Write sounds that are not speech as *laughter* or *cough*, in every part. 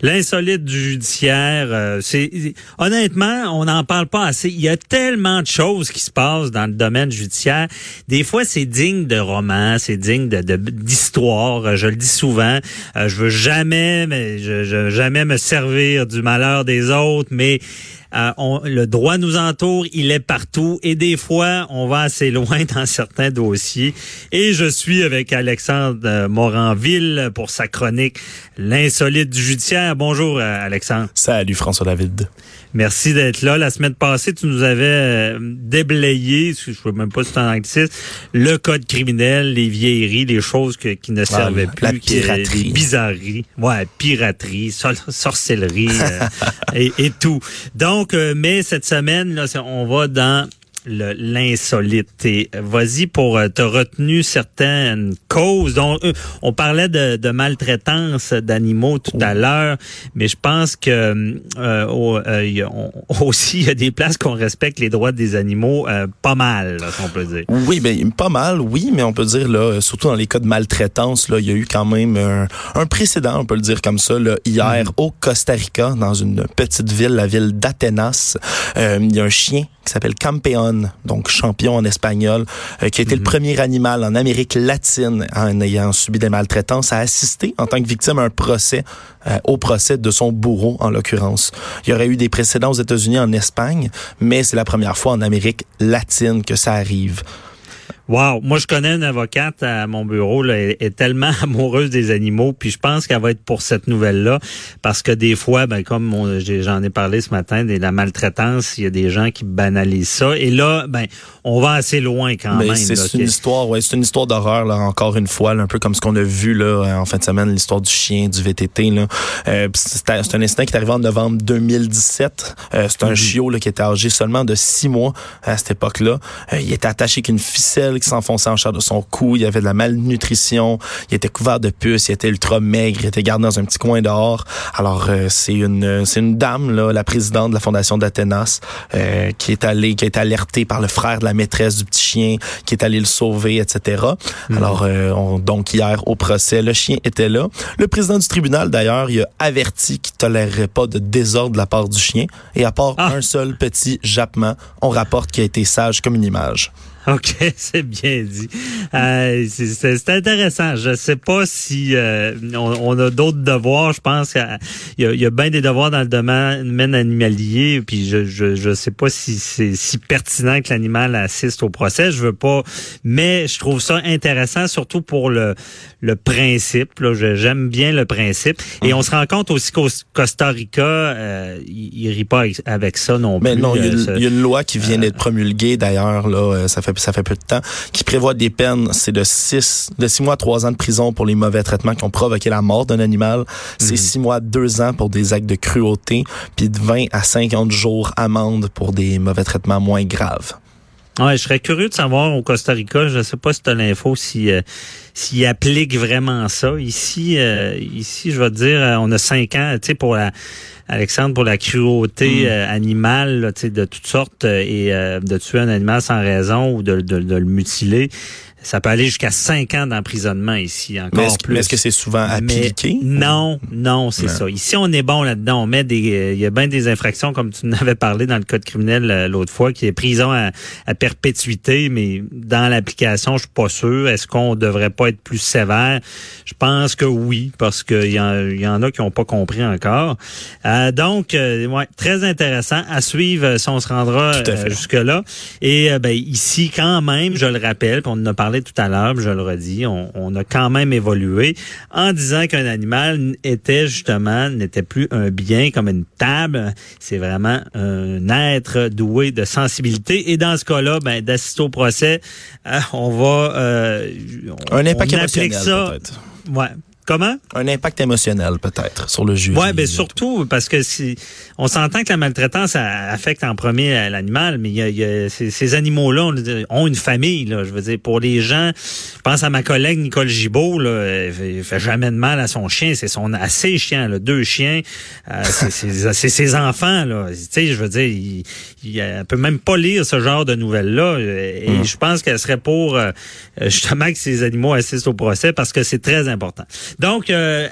L'insolite du judiciaire, euh, c'est honnêtement, on n'en parle pas assez. Il y a tellement de choses qui se passent dans le domaine judiciaire. Des fois, c'est digne de roman, c'est digne de d'histoire. je le dis souvent. Euh, je veux jamais, jamais me servir du malheur des autres, mais euh, le droit nous entoure, il est partout et des fois, on va assez *laughs* loin dans certains dossiers. Et je suis avec Alexandre Moranville pour sa chronique L'insolite du judiciaire. Bonjour euh, Alexandre. Salut François David. Merci d'être là. La semaine passée, tu nous avais euh, déblayé, je ne sais même pas si c'est un anglicisme, le code criminel, les vieilleries, les choses qui ne servaient plus, la piraterie. les bizarreries, ouais, piraterie, sorcellerie *laughs* et, et, tout. Donc, euh, mais cette semaine, là, on va dans l'insolite. Et vas-y pour euh, te retenu certaines causes. Donc, euh, on parlait de, de maltraitance d'animaux tout à l'heure, mais je pense que euh, *laughs* aussi il y a des places qu'on respecte les droits des animaux pas mal, on peut dire. Oui, ben pas mal, oui, mais on peut dire là, surtout dans les cas de maltraitance, là, il y a eu quand même un, précédent, on peut le dire comme ça, là, hier mm. au Costa Rica, dans une petite ville, la ville d'Atenas, il y a un chien qui s'appelle Campeon, donc champion en espagnol, euh, qui a été le mhm. premier animal en Amérique latine en ayant subi des maltraitances à assister en tant que victime à un procès, euh, au procès de son bourreau en l'occurrence. Il y aurait eu des précédents aux États-Unis, en Espagne, mais c'est la première fois en Amérique latine que ça arrive. Wow, moi je connais une avocate à mon bureau, là, elle est tellement *laughs* amoureuse des animaux, puis je pense qu'elle va être pour cette nouvelle-là, parce que des fois, ben comme j'en ai parlé ce matin, de la maltraitance, il y a des gens qui banalisent ça, et là, ben on va assez loin quand même. C'est une histoire, ouais, c'est une histoire d'horreur là, encore une fois, un peu comme ce qu'on a vu là en fin de semaine, l'histoire du chien, du VTT là. Euh, c'est un incident qui est arrivé en novembre 2017. Euh, c'est un mhm. chiot là qui était âgé seulement de six mois à cette époque-là. Euh, il était attaché qu'une ficelle qui s'enfonçait en chair de son cou, il y avait de la malnutrition, il était couvert de puces, il était ultra maigre, il était gardé dans un petit coin dehors. Alors euh, c'est une c'est une dame là, la présidente de la fondation d'Athénas euh, qui est allée qui a été alertée par le frère de la maîtresse du petit chien qui est allé le sauver, etc. Mhm. Alors euh, donc hier au procès, le chien était là. Le président du tribunal d'ailleurs, il a averti qu'il tolérerait pas de désordre de la part du chien et à part ah. un seul petit jappement, on rapporte qu'il a été sage comme une image. *laughs* OK, c'est bien dit. Euh, c'est intéressant. Je sais pas si euh, on, a d'autres devoirs. Je pense qu'il y, y, a bien des devoirs dans le domaine animalier. Puis je, je, je sais pas si c'est si pertinent que l'animal assiste au procès. Je veux pas, mais je trouve ça intéressant, surtout pour le le principe. J'aime bien le principe. Et on se rend compte aussi qu'au Costa Rica, euh, il, rit pas avec, ça non mais plus. Mais non, il y, a une loi qui vient d'être promulguée d'ailleurs. Là, ça fait ça fait peu de temps, qui prévoit des peines, c'est de 6 de six mois à 3 ans de prison pour les mauvais traitements qui ont provoqué la mort d'un animal. C'est 6 mhm. mois à 2 ans pour des actes de cruauté, puis de 20 à 50 jours amende pour des mauvais traitements moins graves. Ouais, je serais curieux de savoir au Costa Rica, je ne sais pas si tu as l'info, si euh, s'ils appliquent vraiment ça. Ici, euh, ici, je vais te dire, euh, on a cinq ans, tu sais, pour la Alexandre, pour la cruauté mm. animale, tu sais, de toutes sortes, et de tuer un animal sans raison ou de, de le mutiler. Ça peut aller jusqu'à cinq ans d'emprisonnement ici, encore plus. est-ce que c'est souvent appliqué? non, non, c'est ça. Ici, on est bon là-dedans. On met des, il y a bien des infractions, comme tu *laughs* n'avais parlé dans le code criminel euh, l'autre fois, qui est prison à, perpétuité, mais dans l'application, je suis pas sûr. Est-ce qu'on devrait pas être plus sévère? Je pense que oui, parce qu'il y, y, en a qui n'ont pas compris encore. Euh, donc, euh, ouais, très intéressant à suivre si on se rendra jusque-là. Et ben, ici, quand même, je le rappelle, on en a parlé tout à l'heure, je le redis, on, a quand même évolué en disant qu'un animal était justement, n'était plus un bien comme une table, c'est vraiment un être doué de sensibilité. Et dans ce cas-là, ben, d'assister au procès, euh, on va... Euh, un impact émotionnel, peut-être. Ouais, Comment? Un impact émotionnel peut-être sur le juge. Ouais, ben surtout parce que si on s'entend que la maltraitance affecte en premier l'animal, mais il y a, ces, animaux-là ont une famille. Là, je veux dire, pour les gens, je pense à ma collègue Nicole Gibault, là, il fait jamais de mal à son chien, c'est son à ses chiens, là, deux chiens, euh, c'est ses enfants. Là, tu sais, je veux dire, il, il, peut même pas lire ce genre de nouvelles-là, et hum. je pense qu'elle serait pour euh, justement que ces animaux assistent au procès parce que c'est très important. Donc, euh,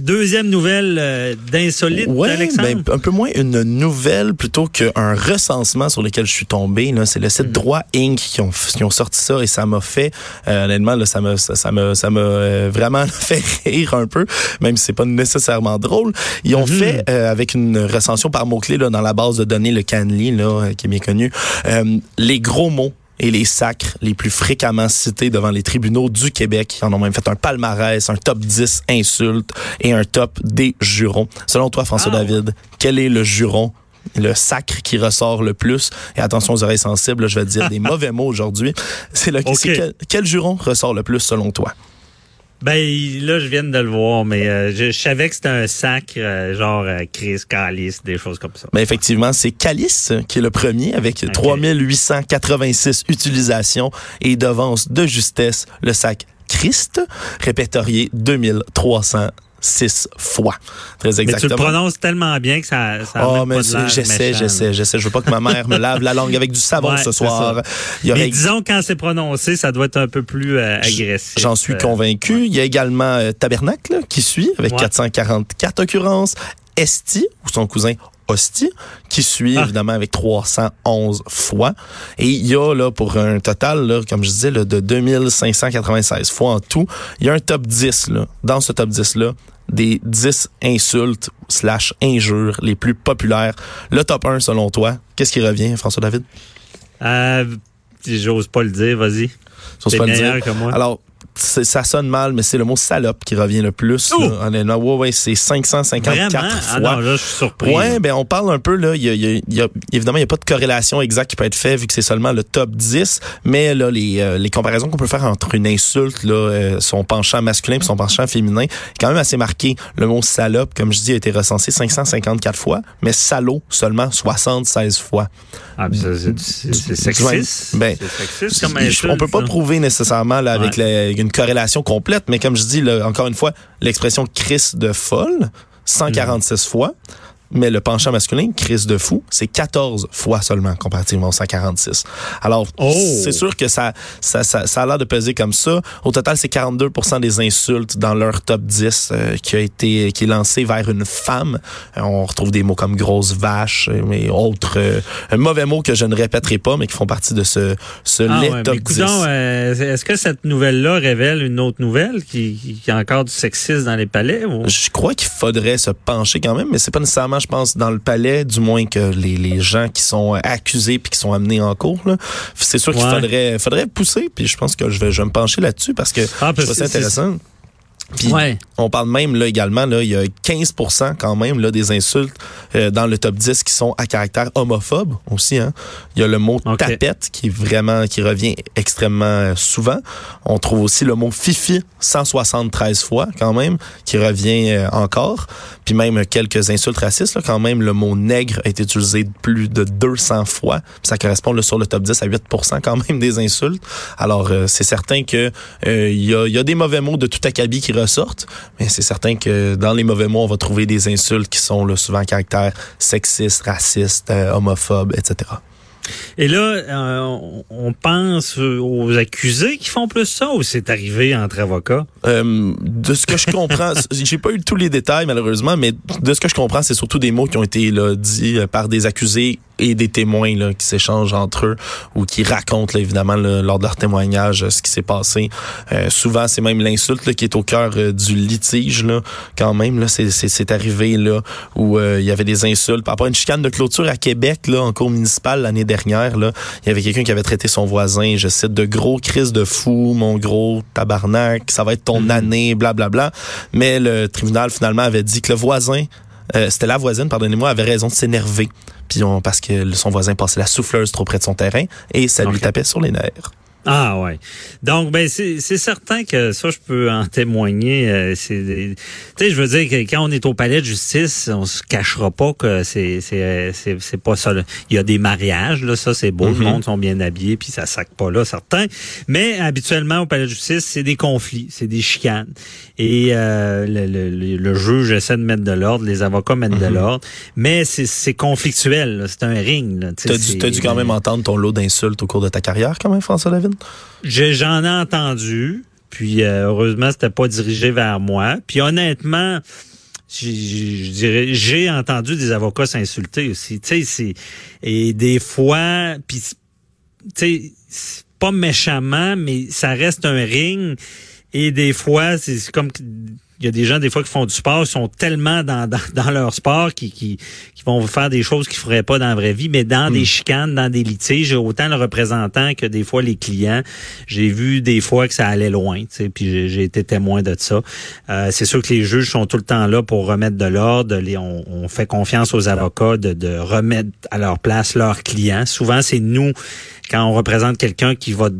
deuxième nouvelle euh, d'insolite, Alexandre? Ben, un peu moins une nouvelle plutôt qu'un recensement sur lequel je suis tombé. C'est le site mm. Droit Inc. Qui ont, qui ont sorti ça et ça m'a fait, euh, honnêtement, là, ça m'a ça, m'a ça m'a euh, vraiment *laughs* fait rire un peu, même si c'est pas nécessairement drôle. Ils ont mm-hmm. fait avec une recension par mots-clés dans la base de données, le Canly, là, qui est bien connu, les gros mots et les sacres les plus fréquemment cités devant les tribunaux du Québec. Ils en ont même fait un palmarès, un top 10 insultes et un top des jurons. Selon toi, François ah. David, quel est le juron le sacre qui ressort le plus? Et attention aux oreilles sensibles, je vais dire des *laughs* mauvais mots aujourd'hui. C'est le quel juron ressort le plus selon toi? Ben là, je viens de le voir, mais euh, je, savais que c'était un sac euh, genre euh, Chris, Calice, des choses comme ça. Mais effectivement, c'est Calice qui est le premier avec 3886 utilisations et devance de justesse le sac Christ, répertorié 2300 six fois. Très exactement. Mais tu le prononces tellement bien que ça, ça oh, mais j'essaie, j'essaie, j'essaie. Je veux pas que ma mère me lave la langue avec du savon ce soir. Il y aurait... Mais disons, quand c'est prononcé, ça doit être un peu plus euh, agressif. J'en suis euh, convaincu. Il y a également euh, Tabernacle qui suit avec 444 occurrences. Esti, ou son cousin hostie, qui suit ah. évidemment avec 311 fois. Et il y a là pour un total, là, comme je disais, là, de 2596 fois en tout. Il y a un top 10 là. Dans ce top 10 là, des 10 insultes slash injures les plus populaires. Le top 1 selon toi, qu'est-ce qui revient, François David? Euh, j'ose pas le dire, vas-y. Que moi. Alors, ça sonne mal, mais c'est le mot salope qui revient le plus. Là, honnêtement, ouais, ouais, c'est 554 fois. Ah non, là, je suis surpris. Ouais, ben on parle un peu là. Y a, y a, évidemment, il n'y a pas de corrélation exacte qui peut être faite vu que c'est seulement le top 10. Mais là, les, euh, les comparaisons qu'on peut faire entre une insulte, là, euh, son penchant masculin et son penchant féminin, est quand même assez marqué. Le mot salope, comme je dis, a été recensé 554 fois, mais salaud seulement 76 fois. Ah, c'est sexiste. Ben, sexiste comme insulte, on peut pas prouver nécessairement là, avec ouais. une corrélation complète, mais comme je dis, là, encore une fois, l'expression crise de folle, 146 fois, mais le penchant masculin, crise de fou, c'est 14 fois seulement comparativement aux 146. Alors, oh! c'est sûr que ça, ça, ça, ça a l'air de peser comme ça. Au total, c'est 42% des insultes dans leur top 10 euh, qui a été qui est lancé vers une femme. Euh, on retrouve des mots comme grosse vache, euh, mais autres mauvais mots que je ne répéterai pas, mais qui font partie de ce, ce ah top 10. Est-ce que cette nouvelle-là révèle une autre nouvelle qui, qui, a encore du sexisme dans les palais? Ou? Je crois qu'il faudrait se pencher quand même, mais c'est pas nécessairement je pense, dans le palais, du moins que les, les gens qui sont accusés puis qui sont amenés en cours. C'est sûr qu'il faudrait, faudrait pousser, puis je pense que je vais, je vais me pencher là-dessus parce que ah, ça intéressant. Puis on parle même là également là, il y a 15% quand même là des insultes euh, dans le top 10 qui sont à caractère homophobe aussi hein. Il y a le mot tapette qui vraiment qui revient extrêmement euh, souvent. On trouve aussi le mot fifi 173 fois quand même qui revient euh, encore. Puis même quelques insultes racistes là, quand même le mot nègre a été utilisé plus de 200 fois. Puis ça correspond là, sur le top 10 à 8% quand même des insultes. Alors c'est certain que il y, a, y a des mauvais mots de tout acabit qui ressortent. Mais c'est certain que dans les mauvais mots, on va trouver des insultes qui sont là, souvent à caractère sexiste, raciste, euh, homophobe, etc. Et là, euh, on pense aux accusés qui font plus ça ou c'est arrivé entre avocats? Euh, de ce que je comprends, *laughs* j'ai pas eu tous les détails malheureusement, mais de ce que je comprends, c'est surtout des mots qui ont été là, dits par des accusés et des témoins là, qui s'échangent entre eux ou qui racontent évidemment lors de leur témoignage ce qui s'est passé. Euh, souvent, c'est même l'insulte qui est au cœur euh, du litige là, quand même. Là, c'est, c'est, arrivé là où euh, il y avait des insultes. Par rapport à une chicane de clôture à Québec, là, en cours municipal l'année dernière, là, il y avait quelqu'un qui avait traité son voisin, je cite, de gros crise de fou, mon gros tabarnak, ça va être ton mm-hmm. année, blablabla. Bla, bla. Mais le tribunal finalement avait dit que le voisin c'était la voisine, pardonnez-moi, avait raison de s'énerver puis parce que son voisin passait la souffleuse trop près de son terrain et ça lui tapait sur les nerfs. Ah ouais. Donc ben c'est certain que ça je peux en témoigner. Euh, c'est tu sais je veux dire que quand on est au palais de justice, on se cachera pas que c'est c'est c'est pas ça. Il y a des mariages là, ça c'est beau, le mm-hmm. monde sont bien habillés puis ça sac pas là certains. Mais habituellement au palais de justice c'est des conflits, c'est des chicanes et euh, le, le, le, juge essaie de mettre de l'ordre, les avocats mettent de mm-hmm. l'ordre, mais c'est conflictuel. C'est un ring. T'as dû, as dû quand même entendre ton lot d'insultes au cours de ta carrière quand même François David? J'en ai entendu. Puis euh, heureusement, c'était pas dirigé vers moi. Puis honnêtement, je dirais, j'ai entendu des avocats s'insulter aussi. Tu sais, et des fois, puis tu sais, pas méchamment, mais ça reste un ring. Et des fois, c'est comme il y a des gens des fois qui font du sport, sont tellement dans, dans, leur sport qui, qui, qui, vont faire des choses qu'ils feraient pas dans la vraie vie, mais dans des hmm. chicanes, dans des litiges, autant le représentant que des fois les clients, j'ai vu des fois que ça allait loin, tu sais, puis j'ai été témoin de ça. Euh, c'est sûr que les juges sont tout le temps là pour remettre de l'ordre, on, on, fait confiance aux avocats de, de remettre à leur place leurs clients. Souvent, c'est nous quand on représente quelqu'un qui va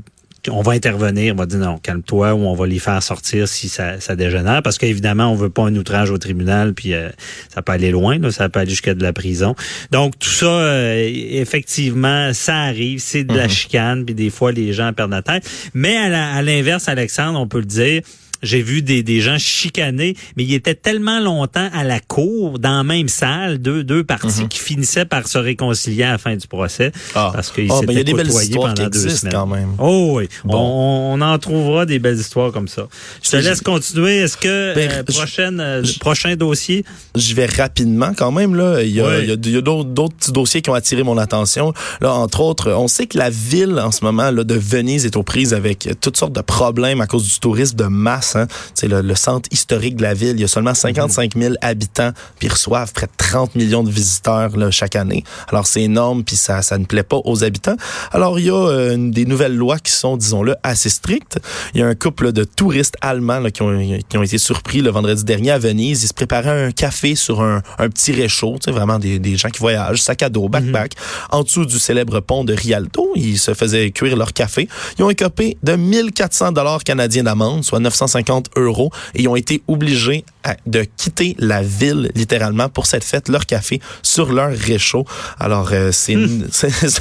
on va intervenir, on va dire non, calme-toi, ou on va les faire sortir si ça, ça dégénère, parce qu'évidemment, on veut pas un outrage au tribunal, puis euh, ça peut aller loin, là, ça peut aller jusqu'à de la prison. Donc tout ça, euh, effectivement, ça arrive, c'est de la mhm. chicane, puis des fois les gens perdent la tête. Mais à l'inverse, Alexandre, on peut le dire, j'ai vu des, des gens chicaner, mais ils étaient tellement longtemps à la cour, dans la même salle, deux, deux parties mhm. qui finissaient par se réconcilier à la fin du procès. Ah. Parce qu'ils oh, s'étaient côtoyés pendant deux semaines. Quand même. Oh oui, on, en trouvera des belles histoires comme ça. Je te laisse continuer. Est-ce que ben, euh, prochaine, euh, prochain dossier? Je vais rapidement quand même. Là. Il y a, il y a, d'autres petits dossiers qui ont attiré mon attention. Là, entre autres, on sait que la ville en ce moment là, de Venise est aux prises avec toutes sortes de problèmes à cause du tourisme de masse c'est le, centre historique de la ville. Il y a seulement 55 000 habitants, puis ils reçoivent près de 30 millions de visiteurs là, chaque année. Alors c'est énorme, puis ça, ça ne plaît pas aux habitants. Alors il y a euh, des nouvelles lois qui sont, disons-le, assez strictes. Il y a un couple de touristes allemands là, qui, ont, qui ont été surpris le vendredi dernier à Venise. Ils se préparaient un café sur un, un petit réchaud, vraiment des, des gens qui voyagent, sac à dos, backpack, mhm. en dessous du célèbre pont de Rialto. Ils se faisaient cuire leur café. Ils ont écopé de 1400 dollars canadiens d'amende, soit 950 euros et ils ont été obligés de quitter la ville littéralement pour cette fête, leur café sur leur réchaud. Alors euh, c'est une,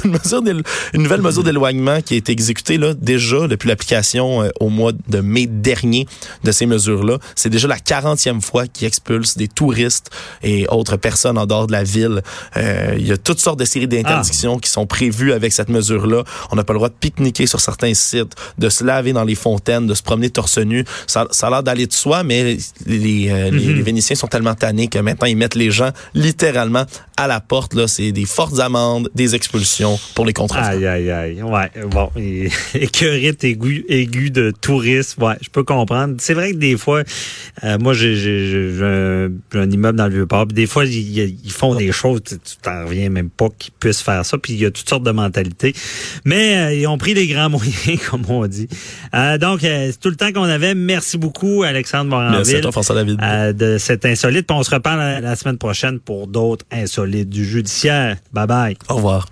une, mesure une nouvelle mesure d'éloignement qui a été exécutée là déjà depuis l'application euh, au mois de mai dernier de ces mesures-là. C'est déjà la 40e fois qu'ils expulsent des touristes et autres personnes en dehors de la ville. Euh, il y a toutes sortes de séries d'interdictions qui sont prévues avec cette mesure-là. On n'a pas le droit de pique-niquer sur certains sites, de se laver dans les fontaines, de se promener torse nu ça, ça a l'air d'aller de soi, mais les, euh, les, mhm. Vénitiens sont tellement tannés que maintenant, ils mettent les gens littéralement à la porte. Là, c'est des fortes amendes, des expulsions pour les contrefaits. Aïe, aïe, aïe. Ouais, bon. Écœurite *laughs* aigu, aigu de tourisme. Ouais, je peux comprendre. C'est vrai que des fois, euh, moi, j'ai un, un, immeuble dans le Vieux-Port. Des fois, ils, font des choses, tu t'en reviens même pas qu'ils puissent faire ça. Puis il y a toutes sortes de mentalités. Mais euh, ils ont pris les grands *laughs* moyens, comme on dit. donc, c'est tout le temps qu'on avait. Merci Merci beaucoup, Alexandre Moranville. Merci à toi, François David. Euh, de cet insolite. on se reparle la semaine prochaine pour d'autres insolites du judiciaire. Bye bye. Au revoir.